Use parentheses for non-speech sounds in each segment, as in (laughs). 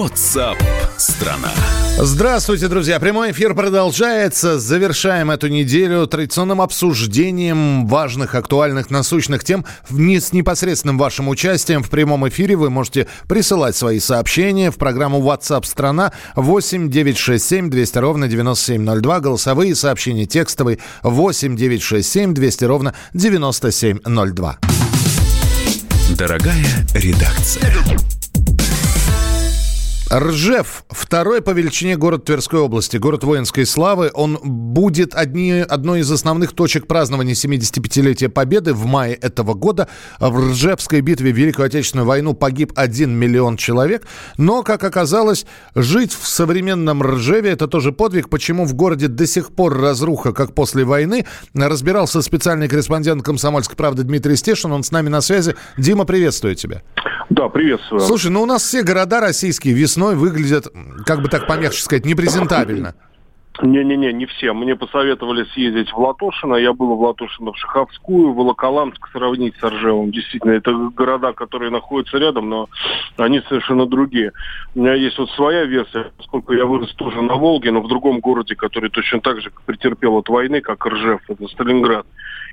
WhatsApp страна. Здравствуйте, друзья. Прямой эфир продолжается. Завершаем эту неделю традиционным обсуждением важных, актуальных, насущных тем с непосредственным вашим участием в прямом эфире. Вы можете присылать свои сообщения в программу WhatsApp страна 8 967 200 ровно 9702. Голосовые сообщения текстовые 8 967 200 ровно 9702. Дорогая редакция. Ржев, второй по величине город Тверской области, город воинской славы. Он будет одни, одной из основных точек празднования 75-летия Победы в мае этого года. В Ржевской битве в Великую Отечественную войну погиб 1 миллион человек. Но, как оказалось, жить в современном Ржеве – это тоже подвиг. Почему в городе до сих пор разруха, как после войны, разбирался специальный корреспондент «Комсомольской правды» Дмитрий Стешин. Он с нами на связи. Дима, приветствую тебя. Да, приветствую. Слушай, ну у нас все города российские весной выглядят, как бы так помягче сказать, непрезентабельно. Не-не-не, не все. Мне посоветовали съездить в Латошино. Я был в Латошино, в Шаховскую, в Волоколамск сравнить с Ржевом. Действительно, это города, которые находятся рядом, но они совершенно другие. У меня есть вот своя версия, поскольку я вырос тоже на Волге, но в другом городе, который точно так же претерпел от войны, как Ржев, это Сталинград.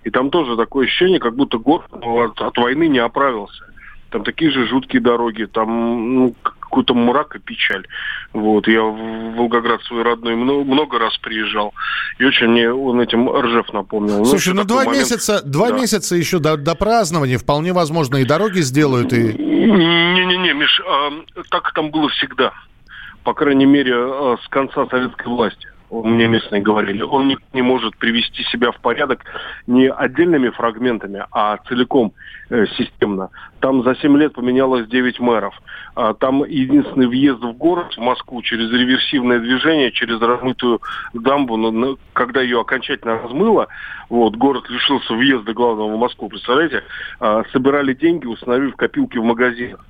И там тоже такое ощущение, как будто город от, от войны не оправился. Там такие же жуткие дороги, там ну, какой-то мрак и печаль. Вот. Я в Волгоград свой родной много, раз приезжал. И очень мне он этим Ржев напомнил. Ну, Слушай, ну, ну два момент... месяца, два да. месяца еще до, до празднования. Вполне возможно, и дороги сделают, и... Не-не-не, Миш, а, так там было всегда. По крайней мере, а, с конца советской власти мне местные говорили, он не, не может привести себя в порядок не отдельными фрагментами, а целиком э, системно. Там за 7 лет поменялось 9 мэров. А, там единственный въезд в город, в Москву, через реверсивное движение, через размытую дамбу, но, когда ее окончательно размыло, вот, город лишился въезда главного в Москву, представляете, а, собирали деньги, установив копилки в магазинах.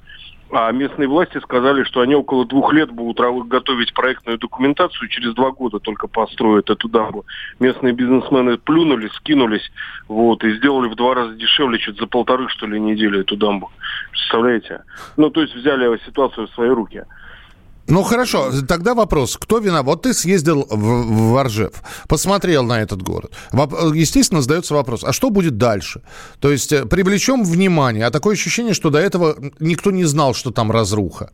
А местные власти сказали, что они около двух лет будут готовить проектную документацию, через два года только построят эту дамбу. Местные бизнесмены плюнули, скинулись, вот, и сделали в два раза дешевле, чуть за полторы, что ли, недели эту дамбу. Представляете? Ну, то есть взяли ситуацию в свои руки. Ну хорошо, тогда вопрос, кто виноват? Вот ты съездил в, в Оржев, посмотрел на этот город. Естественно, задается вопрос, а что будет дальше? То есть э, привлечем внимание, а такое ощущение, что до этого никто не знал, что там разруха.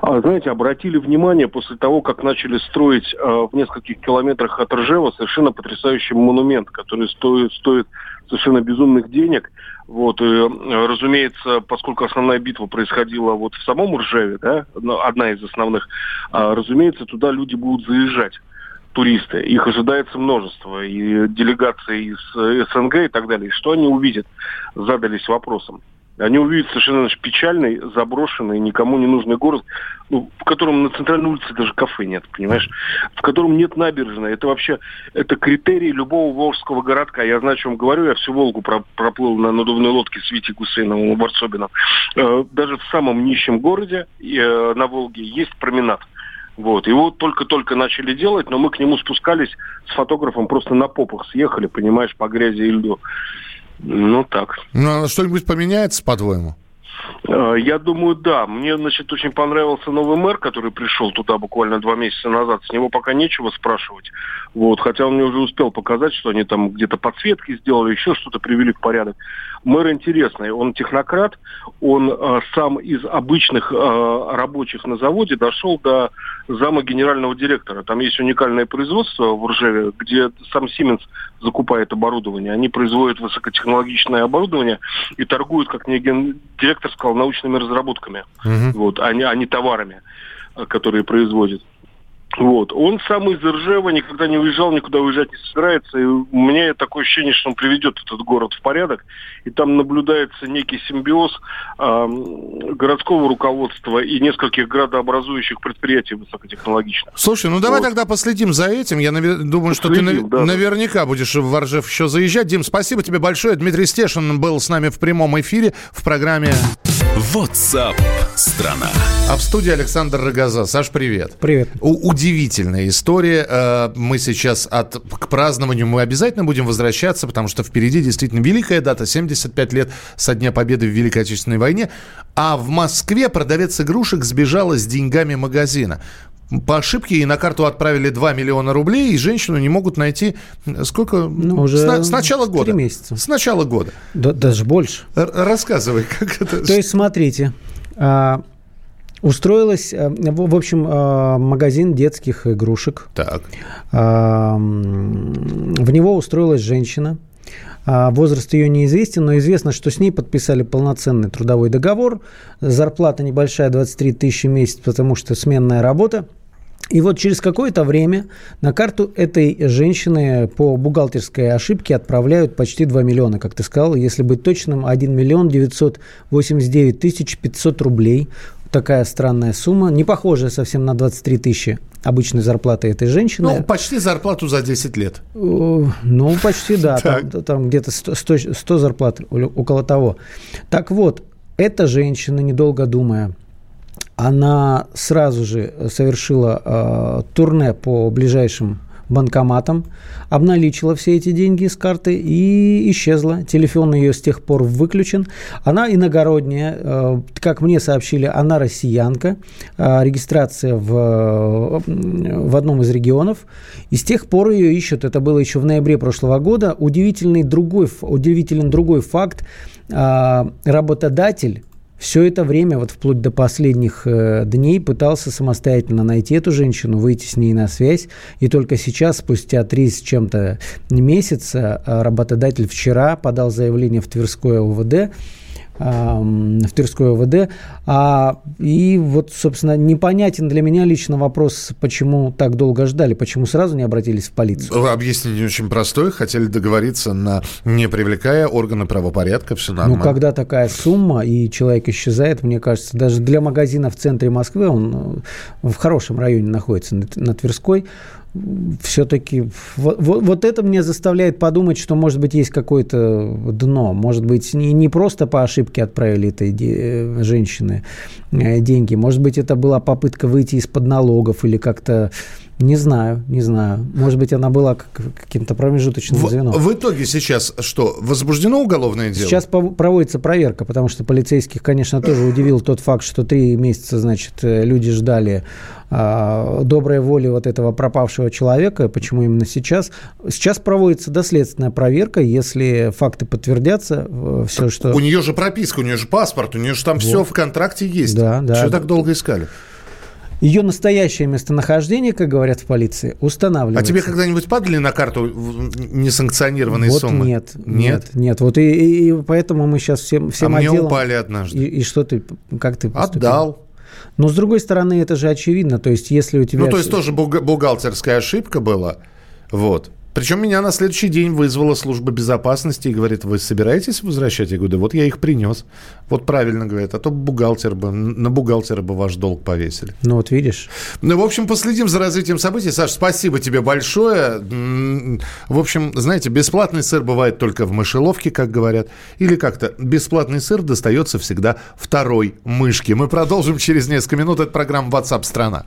А, знаете, обратили внимание после того, как начали строить э, в нескольких километрах от Ржева совершенно потрясающий монумент, который стоит, стоит совершенно безумных денег. Вот, и, э, разумеется, поскольку основная битва происходила вот в самом Ржеве, да, одна из основных, а, разумеется, туда люди будут заезжать туристы. Их ожидается множество. И делегации из э, СНГ и так далее. Что они увидят? Задались вопросом. Они увидят совершенно печальный, заброшенный, никому не нужный город, ну, в котором на центральной улице даже кафе нет, понимаешь? В котором нет набережной. Это вообще, это критерий любого волжского городка. Я знаю, о чем говорю. Я всю Волгу проплыл на надувной лодке с Витей Гусейновым и Варсобином. Э, даже в самом нищем городе э, на Волге есть променад. Вот. Его только-только начали делать, но мы к нему спускались с фотографом просто на попах съехали, понимаешь, по грязи и льду. Ну, так. Ну, а что-нибудь поменяется, по-твоему? Э, я думаю, да. Мне, значит, очень понравился новый мэр, который пришел туда буквально два месяца назад. С него пока нечего спрашивать. Вот, хотя он мне уже успел показать, что они там где-то подсветки сделали, еще что-то привели в порядок. Мэр интересный, он технократ, он э, сам из обычных э, рабочих на заводе дошел до зама генерального директора. Там есть уникальное производство в Ржеве, где сам Siemens закупает оборудование. Они производят высокотехнологичное оборудование и торгуют, как мне директор сказал, научными разработками, угу. вот, а, не, а не товарами, э, которые производят. Вот. Он сам из Ржева никогда не уезжал, никуда уезжать не собирается. И у меня такое ощущение, что он приведет этот город в порядок. И там наблюдается некий симбиоз э, городского руководства и нескольких градообразующих предприятий высокотехнологичных. Слушай, ну давай вот. тогда последим за этим. Я навер... думаю, что Следим, ты да, наверняка да. будешь в Ржев еще заезжать. Дим, спасибо тебе большое. Дмитрий Стешин был с нами в прямом эфире в программе WhatsApp страна. А в студии Александр Рогоза. Саш, привет. Привет. У- удивительная история. Э, Мы сейчас от, к празднованию мы обязательно будем возвращаться, потому что впереди действительно великая дата, 75 лет со Дня Победы в Великой Отечественной войне. А в Москве продавец игрушек сбежала с деньгами магазина. По ошибке ей на карту отправили 2 миллиона рублей, и женщину не могут найти сколько? Ну, уже с, на- с начала года. месяца. С начала года. Да- даже больше. Р- рассказывай, (laughs) как это... То есть, смотрите, а, устроилась, а, в в общем, а, магазин детских игрушек. Так. А, В него устроилась женщина. А, Возраст ее неизвестен, но известно, что с ней подписали полноценный трудовой договор. Зарплата небольшая, 23 тысячи в месяц, потому что сменная работа. И вот через какое-то время на карту этой женщины по бухгалтерской ошибке отправляют почти 2 миллиона, как ты сказал. Если быть точным, 1 миллион 989 тысяч 500 рублей. Такая странная сумма, не похожая совсем на 23 тысячи обычной зарплаты этой женщины. Ну, почти зарплату за 10 лет. Ну, почти, да. (laughs) Там, там где-то 100, 100 100 зарплат, около того. Так вот, эта женщина, недолго думая, она сразу же совершила э, турне по ближайшим банкоматам, обналичила все эти деньги с карты и исчезла. Телефон ее с тех пор выключен. Она иногородняя, э, как мне сообщили, она россиянка, э, регистрация в, в одном из регионов. И с тех пор ее ищут. Это было еще в ноябре прошлого года. Удивительный другой, удивителен другой факт. Работодатель все это время, вот вплоть до последних э, дней, пытался самостоятельно найти эту женщину, выйти с ней на связь. И только сейчас, спустя три с чем-то месяца, э, работодатель вчера подал заявление в Тверское ам, в Тверское УВД. А, и вот, собственно, непонятен для меня лично вопрос, почему так долго ждали, почему сразу не обратились в полицию. Объяснение очень простое. Хотели договориться, на не привлекая органы правопорядка. Все нормально. Ну, когда такая сумма, и человек исчезает, мне кажется, даже для магазина в центре Москвы, он э, в хорошем районе находится, на, на Тверской, все-таки вот, вот- вот это мне заставляет подумать, что, может быть, есть какое-то дно. Может быть, не, не просто по ошибке отправили этой де- э, женщины э, деньги. Может быть, это была попытка выйти из-под налогов или как-то... Не знаю, не знаю. Может быть, она была как- каким-то промежуточным В, звеном. в итоге сейчас что? Возбуждено уголовное дело? Сейчас проводится проверка, потому что полицейских, конечно, тоже удивил тот факт, что три месяца, значит, э, люди ждали а, доброй воли вот этого пропавшего человека. Почему именно сейчас? Сейчас проводится доследственная проверка. Если факты подтвердятся, все, что... У нее же прописка, у нее же паспорт, у нее же там все в контракте есть. Да, да. Что так долго искали? Ее настоящее местонахождение, как говорят в полиции, А устанавливается. тебе когда-нибудь падали на карту несанкционированные вот суммы? нет, Нет? нет, нет. Вот и, и- поэтому мы сейчас всем, всем а мне отделом... упали однажды. И, и что ты, как ты поступил? Отдал. Но с другой стороны, это же очевидно. То есть, если у тебя... Ну, то есть тоже бухгалтерская ошибка была. Вот. Причем меня на следующий день вызвала служба безопасности и говорит, вы собираетесь возвращать? Я говорю, да вот я их принес. Вот правильно говорят, а то бухгалтер бы, на бухгалтера бы ваш долг повесили. Ну, вот видишь. Ну, в общем, последим за развитием событий. Саш, спасибо тебе большое. М, В общем, знаете, бесплатный сыр бывает только в мышеловке, как говорят. Или как-то бесплатный сыр достается всегда второй мышке. Мы продолжим через несколько минут. Это программа WhatsApp страна.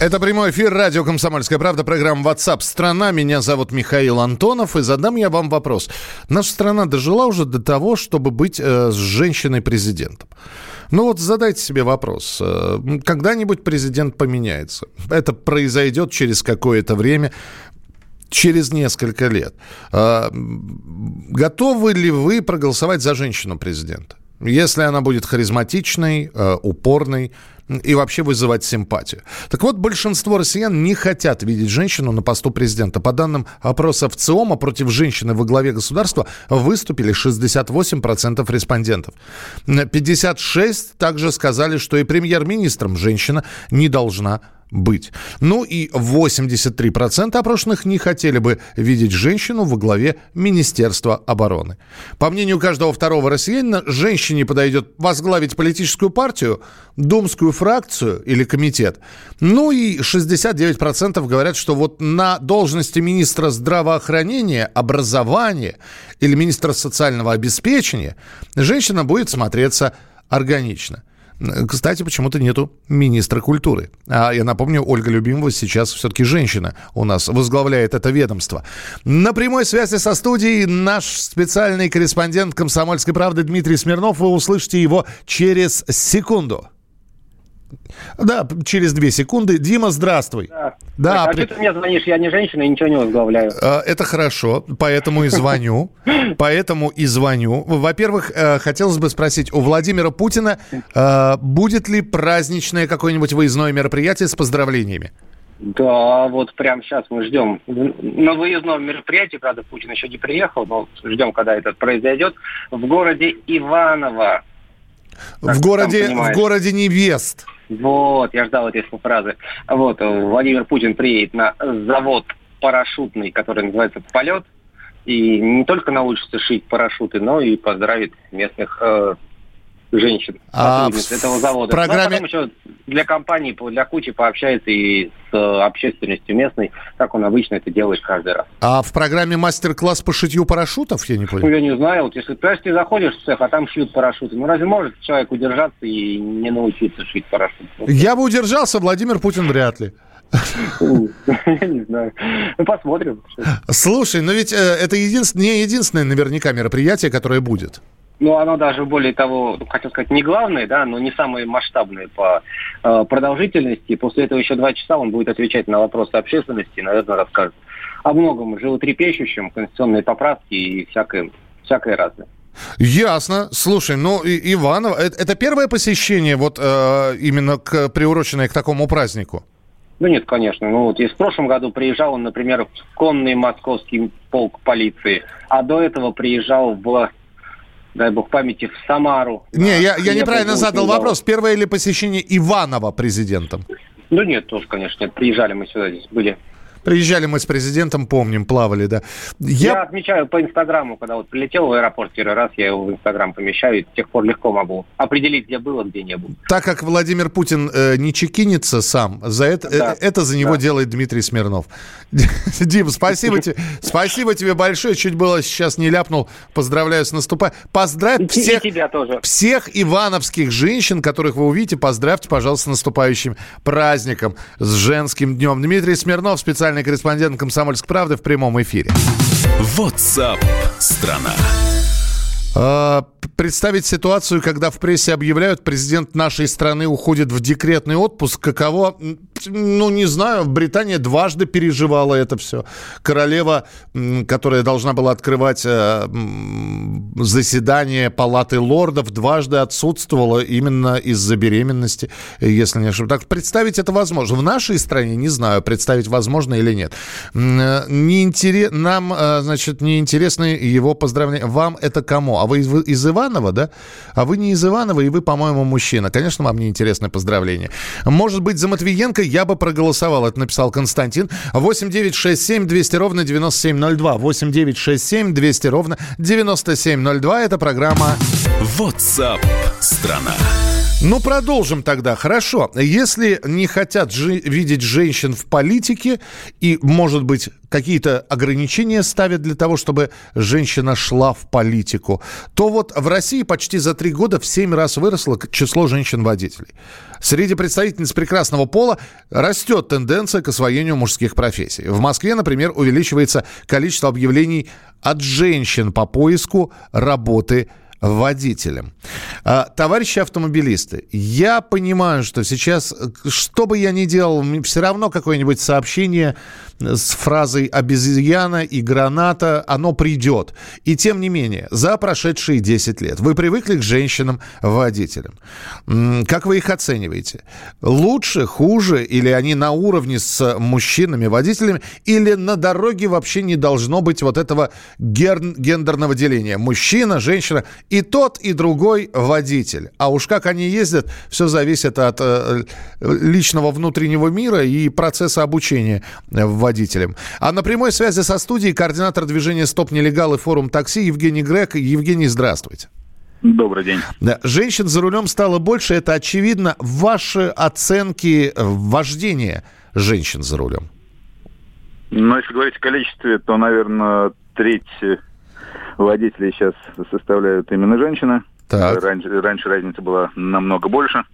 Это прямой эфир радио «Комсомольская правда», программа WhatsApp страна». Меня зовут Михаил Антонов, и задам я вам вопрос. Наша страна дожила уже до того, чтобы быть э, с женщиной-президентом. Ну вот задайте себе вопрос. Э, когда-нибудь президент поменяется. Это произойдет через какое-то время через несколько лет. Э, готовы ли вы проголосовать за женщину президента? Если она будет харизматичной, э, упорной, и вообще вызывать симпатию. Так вот, большинство россиян не хотят видеть женщину на посту президента. По данным опроса в ЦИОМа, против женщины во главе государства выступили 68% респондентов. 56% также сказали, что и премьер-министром женщина не должна быть. Ну и 83% опрошенных не хотели бы видеть женщину во главе Министерства обороны. По мнению каждого второго россиянина, женщине подойдет возглавить политическую партию, думскую фракцию или комитет. Ну и 69% говорят, что вот на должности министра здравоохранения, образования или министра социального обеспечения женщина будет смотреться органично. Кстати, почему-то нету министра культуры. А я напомню, Ольга Любимова сейчас все-таки женщина у нас возглавляет это ведомство. На прямой связи со студией наш специальный корреспондент «Комсомольской правды» Дмитрий Смирнов. Вы услышите его через секунду. Да, через две секунды. Дима, здравствуй. Да. да а при... что ты мне звонишь? Я не женщина и ничего не возглавляю. А, это хорошо, поэтому и звоню. (laughs) Поэтому и звоню. Во-первых, э, хотелось бы спросить, у Владимира Путина э, будет ли праздничное какое-нибудь выездное мероприятие с поздравлениями? Да, вот прямо сейчас мы ждем на выездном мероприятии, правда, Путин еще не приехал, но ждем, когда это произойдет, в городе Иваново. В городе, в городе невест. Вот, я ждал этой фразы. Вот, Владимир Путин приедет на завод парашютный, который называется «Полет», и не только научится шить парашюты, но и поздравит местных э, женщин, а в этого завода. Программе... Ну, а потом еще для компании, для кучи пообщается и с общественностью местной, как он обычно это делает каждый раз. А в программе мастер-класс по шитью парашютов, я не понял? Ну, я не знаю. Вот если ты заходишь в цех, а там шьют парашюты, ну разве может человек удержаться и не научиться шить парашют? (laughs) Я бы удержался, Владимир Путин вряд ли. (laughs) Я не знаю. Ну, посмотрим. Слушай, но ведь э, это единственное, не единственное наверняка мероприятие, которое будет. Ну, оно даже более того, ну, хотел сказать, не главное, да, но не самое масштабное по э, продолжительности. После этого еще два часа он будет отвечать на вопросы общественности, наверное, расскажет о многом животрепещущем, конституционные поправки и всякое, всякое разное. Ясно. Слушай, ну, и, Иванов, это, это первое посещение вот э, именно к, приуроченное к такому празднику? Ну нет, конечно. Ну вот и в прошлом году приезжал он, например, в конный московский полк полиции, а до этого приезжал в дай бог памяти, в Самару. Не, я, я неправильно задал вопрос. Первое ли посещение Иванова президентом? Ну нет, тоже, конечно. Приезжали мы сюда, здесь были Приезжали мы с президентом, помним, плавали, да. Я, я отмечаю по Инстаграму, когда вот прилетел в аэропорт первый раз, я его в Инстаграм помещаю, и с тех пор легко могу определить, где было, где не было. Так как Владимир Путин э, не чекинится сам, за это, да. э, это за него да. делает Дмитрий Смирнов. (laughs) Дим, спасибо тебе, спасибо тебе большое. Чуть было сейчас не ляпнул. Поздравляю с наступанием. Поздравь всех, тебя тоже. всех ивановских женщин, которых вы увидите. Поздравьте, пожалуйста, с наступающим праздником, с женским днем. Дмитрий Смирнов, специальный специальный корреспондент «Комсомольской правды» в прямом эфире. WhatsApp страна. Представить ситуацию, когда в прессе объявляют, президент нашей страны уходит в декретный отпуск, каково ну, не знаю, Британия дважды переживала это все. Королева, которая должна была открывать э, заседание Палаты лордов, дважды отсутствовала именно из-за беременности, если не ошибаюсь. Так представить это возможно. В нашей стране, не знаю, представить возможно или нет. Э, не интерес... Нам, э, значит, не интересны его поздравления. Вам это кому? А вы из Иванова, да? А вы не из Иванова, и вы, по-моему, мужчина. Конечно, вам не интересны поздравления. Может быть, за Матвиенко я бы проголосовал, это написал Константин. 8 9 6 7 200 ровно 9702. 8 9 6 7 200 ровно 9702. Это программа WhatsApp страна. Ну, продолжим тогда. Хорошо. Если не хотят жи- видеть женщин в политике и, может быть, какие-то ограничения ставят для того, чтобы женщина шла в политику, то вот в России почти за три года в семь раз выросло число женщин-водителей. Среди представительниц прекрасного пола растет тенденция к освоению мужских профессий. В Москве, например, увеличивается количество объявлений от женщин по поиску работы водителям. А, товарищи автомобилисты, я понимаю, что сейчас, что бы я ни делал, все равно какое-нибудь сообщение с фразой «обезьяна» и «граната», оно придет. И тем не менее, за прошедшие 10 лет вы привыкли к женщинам-водителям. Как вы их оцениваете? Лучше, хуже, или они на уровне с мужчинами-водителями, или на дороге вообще не должно быть вот этого гендерного деления? Мужчина, женщина, и тот, и другой водитель. А уж как они ездят, все зависит от э, личного внутреннего мира и процесса обучения водителем. А на прямой связи со студией координатор движения «Стоп нелегал» и форум такси Евгений Грек. Евгений, здравствуйте. Добрый день. Да. Женщин за рулем стало больше. Это очевидно. Ваши оценки вождения женщин за рулем? Ну, если говорить о количестве, то, наверное, треть водителей сейчас составляют именно женщины. Так. Раньше, раньше разница была намного больше.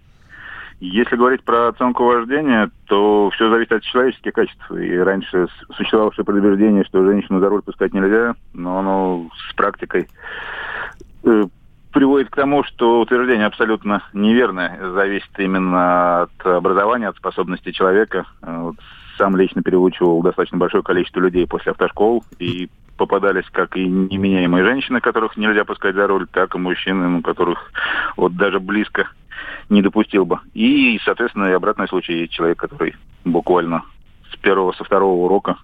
Если говорить про оценку вождения, то все зависит от человеческих качеств. И раньше существовало предубеждение, что женщину за руль пускать нельзя, но оно с практикой э, приводит к тому, что утверждение абсолютно неверное. Зависит именно от образования, от способности человека. Вот сам лично переучивал достаточно большое количество людей после автошкол, и попадались как и неменяемые женщины, которых нельзя пускать за руль, так и мужчины, ну, которых вот даже близко не допустил бы. И, соответственно, и обратный случай человек, который буквально с первого, со второго урока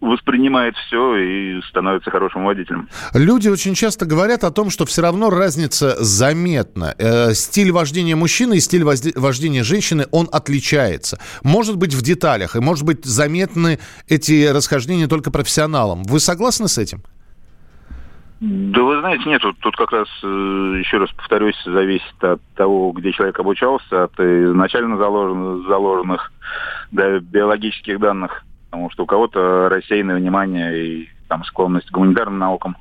воспринимает все и становится хорошим водителем. Люди очень часто говорят о том, что все равно разница заметна. Э, стиль вождения мужчины и стиль вождения женщины, он отличается. Может быть в деталях, и может быть заметны эти расхождения только профессионалам. Вы согласны с этим? Да вы знаете, нет, тут, тут как раз, э, еще раз повторюсь, зависит от того, где человек обучался, от изначально заложенных, заложенных да, биологических данных потому что у кого-то рассеянное внимание и там склонность к гуманитарным наукам,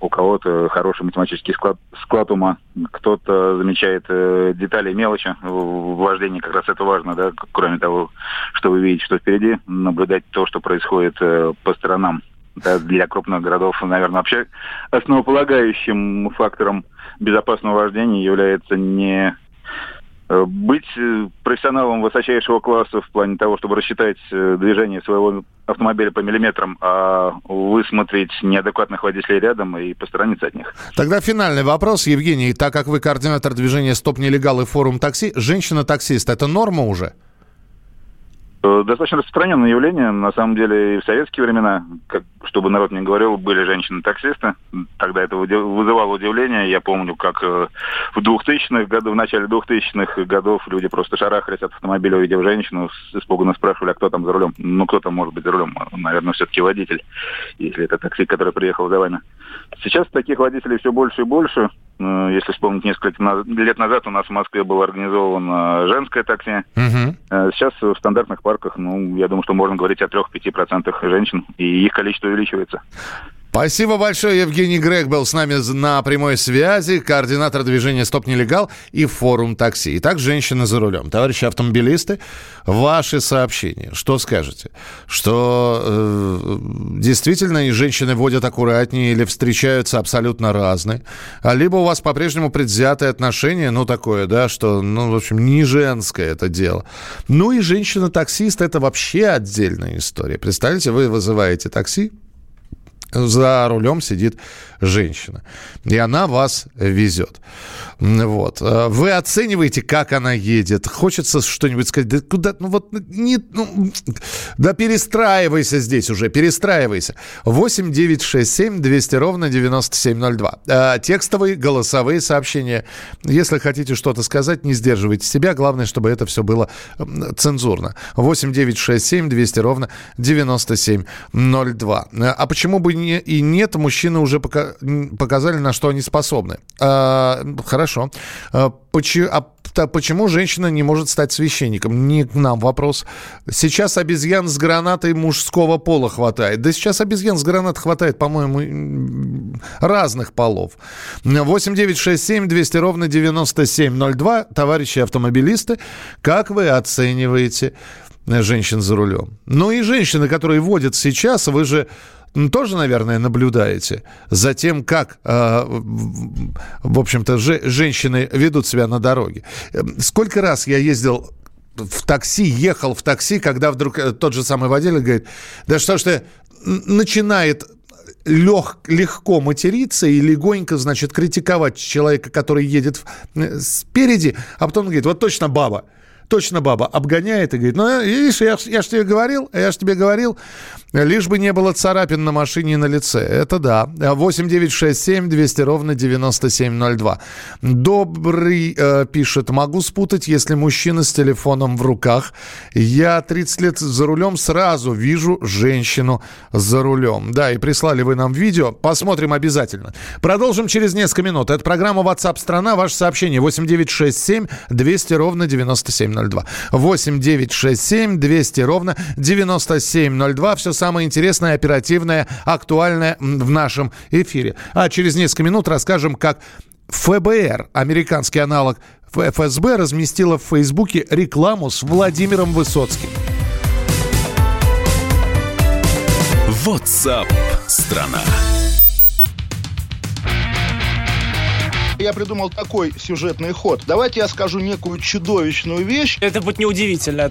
у кого-то хороший математический склад, склад ума, кто-то замечает э, детали и мелочи в вождении, как раз это важно, да, кроме того, что вы видите, что впереди, наблюдать то, что происходит э, по сторонам. Да, для крупных городов, наверное, вообще основополагающим фактором безопасного вождения является не быть э, профессионалом высочайшего класса в плане того, чтобы рассчитать э, движение своего автомобиля по миллиметрам, а высмотреть неадекватных водителей рядом и посторониться от них. Тогда финальный вопрос, Евгений. Так как вы координатор движения «Стоп нелегал» и форум такси, женщина-таксист – это норма уже? Достаточно распространенное явление, на самом деле, и в советские времена, как, чтобы народ не говорил, были женщины-таксисты. Тогда это вызывало удивление. Я помню, как э, в 2000-х годах, в начале 2000-х годов люди просто шарахались от автомобиля, увидев женщину, испуганно спрашивали, а кто там за рулем? Ну, кто там может быть за рулем? Наверное, все-таки водитель, если это такси, который приехал за вами. Сейчас таких водителей все больше и больше. Э, если вспомнить, несколько лет назад у нас в Москве было организовано женское такси. Угу. Сейчас в стандартных парках, ну, я думаю, что можно говорить о 3-5% женщин, и их количество увеличивается. Спасибо большое. Евгений Грег был с нами на прямой связи, координатор движения «Стоп нелегал» и форум такси. Итак, женщины за рулем. Товарищи автомобилисты, ваши сообщения. Что скажете? Что э, действительно и женщины водят аккуратнее или встречаются абсолютно разные? А либо у вас по-прежнему предвзятое отношение, ну такое, да, что, ну, в общем, не женское это дело. Ну и женщина-таксист – это вообще отдельная история. Представляете, вы вызываете такси, за рулем сидит женщина. И она вас везет. Вот. Э, вы оцениваете, как она едет. Хочется что-нибудь сказать. Да куда? Ну вот не... Ну, да перестраивайся здесь уже. Перестраивайся. 8 9 6 7 200 ровно 9702. Э, текстовые, голосовые сообщения. Если хотите что-то сказать, не сдерживайте себя. Главное, чтобы это все было цензурно. 8 9 6 7 200 ровно 9702. Э, а почему бы не, и нет? Мужчины уже пока показали, на что они способны. А, хорошо. А, почему, а почему женщина не может стать священником? Не к нам вопрос. Сейчас обезьян с гранатой мужского пола хватает. Да сейчас обезьян с гранатой хватает, по-моему, разных полов. 8 9 6 7 200 ровно 9702. Товарищи автомобилисты, как вы оцениваете женщин за рулем? Ну и женщины, которые водят сейчас, вы же тоже, наверное, наблюдаете за тем, как, э, в общем-то, женщины ведут себя на дороге. Эм, сколько раз я ездил в такси, ехал в такси, когда вдруг э, тот же самый водитель говорит, да что ж ты, начинает лег, легко материться и легонько, значит, критиковать человека, который едет э, спереди, а потом говорит, вот точно баба точно баба обгоняет и говорит, ну, видишь, я, я же тебе говорил, я же тебе говорил, лишь бы не было царапин на машине и на лице. Это да. 8 9 6 7 200 ровно 9702. Добрый э, пишет, могу спутать, если мужчина с телефоном в руках. Я 30 лет за рулем, сразу вижу женщину за рулем. Да, и прислали вы нам видео. Посмотрим обязательно. Продолжим через несколько минут. Это программа WhatsApp страна. Ваше сообщение 8 9 6 7 200 ровно 97 9702. 8 9 6 7 200 ровно 9702. Все самое интересное, оперативное, актуальное в нашем эфире. А через несколько минут расскажем, как ФБР, американский аналог ФСБ, разместила в Фейсбуке рекламу с Владимиром Высоцким. WhatsApp страна. Я придумал такой сюжетный ход. Давайте я скажу некую чудовищную вещь. Это будет неудивительно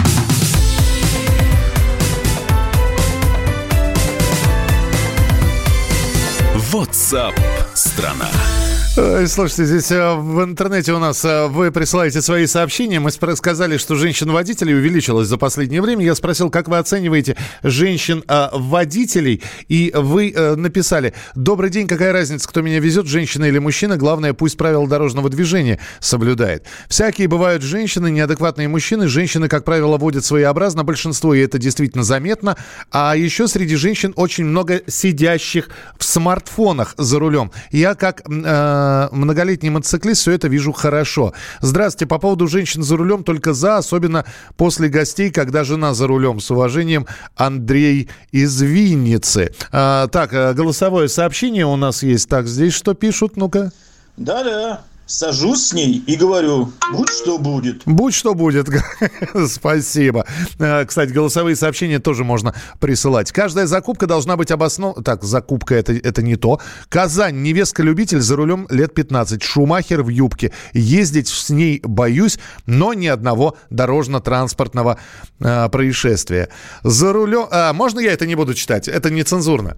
WhatsApp страна. Слушайте, здесь э, в интернете у нас э, вы присылаете свои сообщения. Мы сказали, что женщин-водителей увеличилось за последнее время. Я спросил, как вы оцениваете женщин-водителей? И вы э, написали, добрый день, какая разница, кто меня везет, женщина или мужчина? Главное, пусть правила дорожного движения соблюдает. Всякие бывают женщины, неадекватные мужчины. Женщины, как правило, водят своеобразно большинство, и это действительно заметно. А еще среди женщин очень много сидящих в смартфонах за рулем. Я как... Э, многолетний мотоциклист, все это вижу хорошо. Здравствуйте, по поводу женщин за рулем только за, особенно после гостей, когда жена за рулем. С уважением, Андрей из Винницы. А, так, э, голосовое сообщение у нас есть. Так, здесь что пишут? Ну-ка. Да-да. Сажусь с ней и говорю, будь что будет. Будь что будет. (laughs) Спасибо. Э, кстати, голосовые сообщения тоже можно присылать. Каждая закупка должна быть обоснована... Так, закупка это, это не то. Казань. Невестка-любитель за рулем лет 15. Шумахер в юбке. Ездить с ней боюсь, но ни одного дорожно-транспортного э, происшествия. За рулем... А, можно я это не буду читать? Это нецензурно.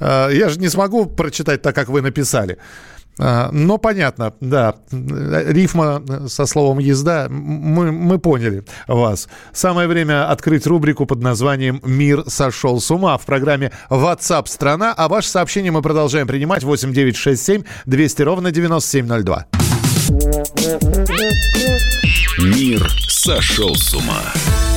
Э, я же не смогу прочитать так, как вы написали. А, но понятно, да, рифма со словом «езда», мы, мы поняли вас. Самое время открыть рубрику под названием «Мир сошел с ума» в программе WhatsApp страна», а ваше сообщение мы продолжаем принимать 8967 200 ровно 9702. Мир сошел с ума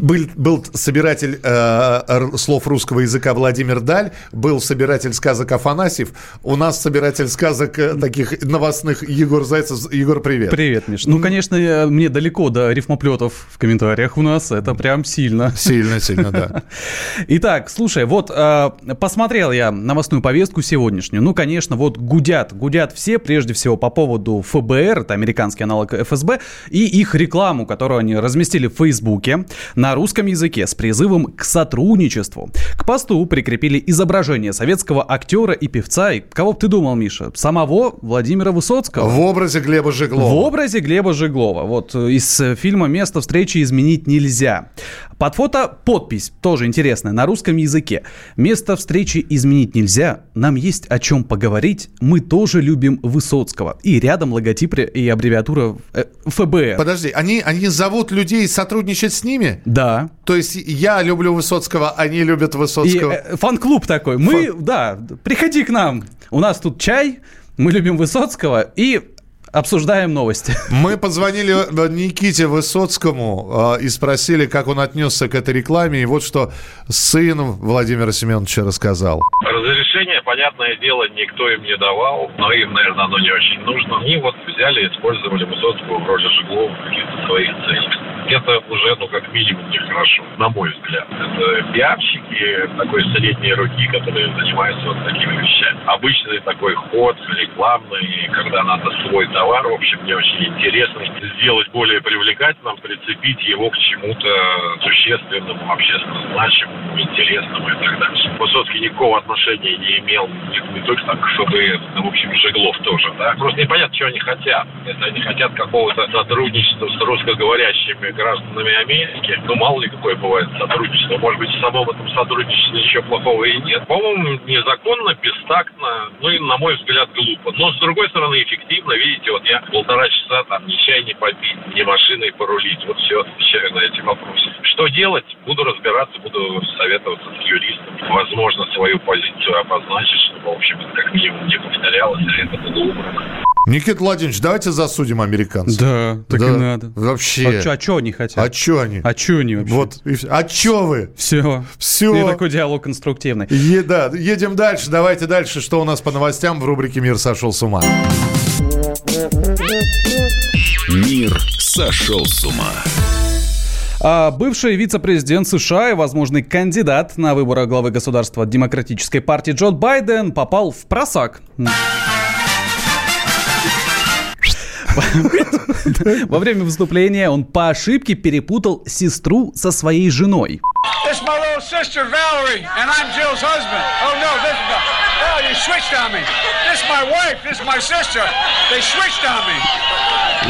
был, был собиратель э, слов русского языка Владимир Даль, был собиратель сказок Афанасьев, у нас собиратель сказок э, таких новостных Егор Зайцев. Егор, привет. Привет, Миш. Ну, конечно, мне далеко до рифмоплетов в комментариях у нас, это прям сильно. Сильно, сильно, да. (laughs) Итак, слушай, вот э, посмотрел я новостную повестку сегодняшнюю. Ну, конечно, вот гудят, гудят все, прежде всего по поводу ФБР, это американский аналог ФСБ, и их рекламу, которую они разместили в Фейсбуке на русском языке с призывом к сотрудничеству. К посту прикрепили изображение советского актера и певца. И кого бы ты думал, Миша? Самого Владимира Высоцкого. В образе Глеба Жеглова. В образе Глеба Жеглова. Вот э, из э, фильма «Место встречи изменить нельзя». Под фото подпись, тоже интересная, на русском языке. «Место встречи изменить нельзя. Нам есть о чем поговорить. Мы тоже любим Высоцкого». И рядом логотип и аббревиатура э, ФБР. Подожди, они, они зовут людей сотрудничать с ними? Да. То есть я люблю Высоцкого, они любят Высоцкого. И, э, фан-клуб такой. Мы, Фан... да, приходи к нам. У нас тут чай, мы любим Высоцкого и обсуждаем новости. (laughs) Мы позвонили э, Никите Высоцкому э, и спросили, как он отнесся к этой рекламе. И вот что сын Владимира Семеновича рассказал. Разрешение, понятное дело, никто им не давал, но им, наверное, оно не очень нужно. Они вот взяли и использовали Высоцкого в роли Жиглова в каких-то своих целях это уже, ну, как минимум, нехорошо, на мой взгляд. Это пиарщики такой средней руки, которые занимаются вот такими вещами. Обычный такой ход рекламный, когда надо свой товар, в общем, мне очень интересно сделать более привлекательным, прицепить его к чему-то существенному, общественно значимому, интересному и так далее. Высоцкий никакого отношения не имел не, не только так к ФБР, но, в общем, Жеглов тоже, да. Просто непонятно, чего они хотят. Если они хотят какого-то сотрудничества с русскоговорящими гражданами Америки, ну, мало ли какое бывает сотрудничество. Может быть, в самом этом сотрудничестве ничего плохого и нет. По-моему, незаконно, бестактно, ну и, на мой взгляд, глупо. Но, с другой стороны, эффективно. Видите, вот я полтора часа там ни чай не попить, ни машиной порулить. Вот все отвечаю на эти вопросы. Что делать? Буду разбираться, буду советоваться с юристом. Возможно, свою позицию обозначить, чтобы, в общем, как минимум не повторялось, а это было убрано. Никита Владимирович, давайте засудим американцев. Да, так да, и надо. Вообще. А что а они хотят? А что они? А что они вообще? Вот, а что вы? Все. Все. И такой диалог конструктивный. Е, да, едем дальше. Давайте дальше. Что у нас по новостям в рубрике «Мир сошел с ума»? Мир сошел с ума. А бывший вице-президент США и возможный кандидат на выборы главы государства Демократической партии Джо Байден попал в просак. Во время выступления он по ошибке перепутал сестру со своей женой.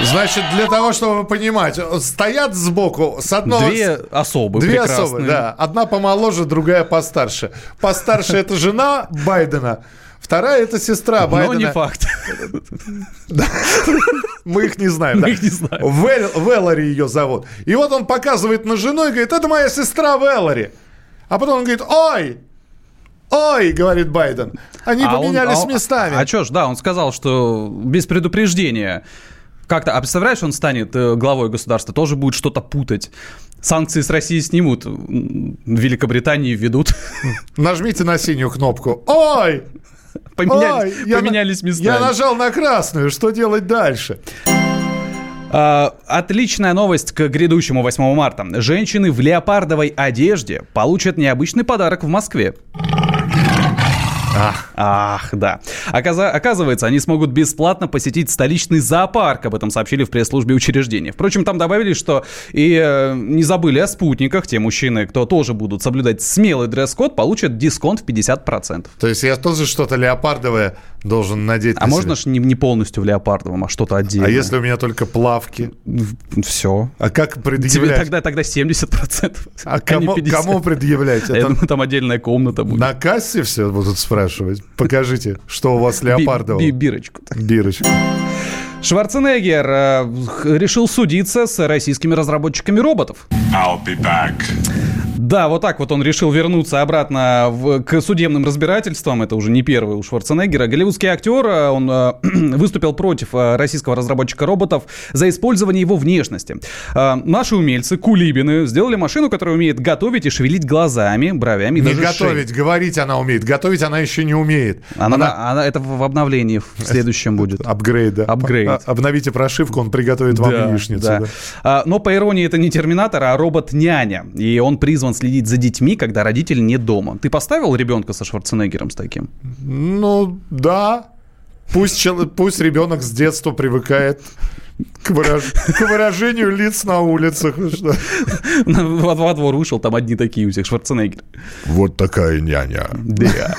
Значит, для того, чтобы понимать, стоят сбоку с одного... Две особы Две прекрасные. особы, да. Одна помоложе, другая постарше. Постарше это жена Байдена, Вторая это сестра Байдена. Но не факт. Мы их не знаем. (laughs) Мы их не знаем. Веллари ее зовут. И вот он показывает на жену и говорит, это моя сестра Веллари. А потом он говорит, ой, Ой, говорит Байден, они а поменялись он, а, местами. А что ж, да, он сказал, что без предупреждения как-то, а представляешь, он станет э, главой государства, тоже будет что-то путать. Санкции с России снимут, Великобритании введут. Нажмите на синюю кнопку. Ой! (laughs) Поменялись, Ой, поменялись я, местами. Я нажал на красную. Что делать дальше? А, отличная новость к грядущему 8 марта. Женщины в леопардовой одежде получат необычный подарок в Москве. Ах. Ах, да. Оказа- оказывается, они смогут бесплатно посетить столичный зоопарк. Об этом сообщили в пресс-службе учреждения. Впрочем, там добавили, что и э, не забыли о спутниках. Те мужчины, кто тоже будут соблюдать смелый дресс-код, получат дисконт в 50%. То есть я тоже что-то леопардовое должен надеть А можно же не, не полностью в леопардовом, а что-то отдельное. А если у меня только плавки? Все. А как предъявлять? Тебе тогда, тогда 70%. А кому, кому предъявлять? Это... Я думаю, там отдельная комната будет. На кассе все будут спрашивать? Покажите, что у вас леопардового. Би- бирочку. Бирочку. Шварценеггер э, решил судиться с российскими разработчиками роботов. I'll be back. Да, вот так вот он решил вернуться обратно в, к судебным разбирательствам. Это уже не первый у Шварценеггера. Голливудский актер, э, он э, (clears throat) выступил против э, российского разработчика роботов за использование его внешности. Э, наши умельцы, кулибины, сделали машину, которая умеет готовить и шевелить глазами, бровями. Не готовить, шеей. говорить она умеет. Готовить она еще не умеет. Она, она... она это в обновлении в (laughs) следующем будет. Апгрейд, да. Апгрейд. А, обновите прошивку, он приготовит вам да, яичницу. Да. Да. А, но по иронии это не терминатор, а робот-няня. И он призван следить за детьми, когда родитель не дома. Ты поставил ребенка со Шварценеггером с таким? Ну, да. Пусть, пусть ребенок с детства привыкает к, выраж... к выражению лиц на улицах. Что? Во, во двор вышел, там одни такие у всех, Шварценеггер. Вот такая няня. Да.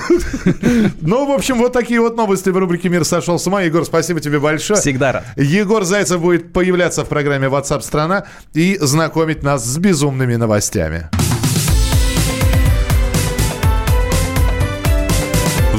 Ну, в общем, вот такие вот новости в рубрике «Мир сошел с ума». Егор, спасибо тебе большое. Всегда рад. Егор Зайцев будет появляться в программе WhatsApp страна и знакомить нас с безумными новостями.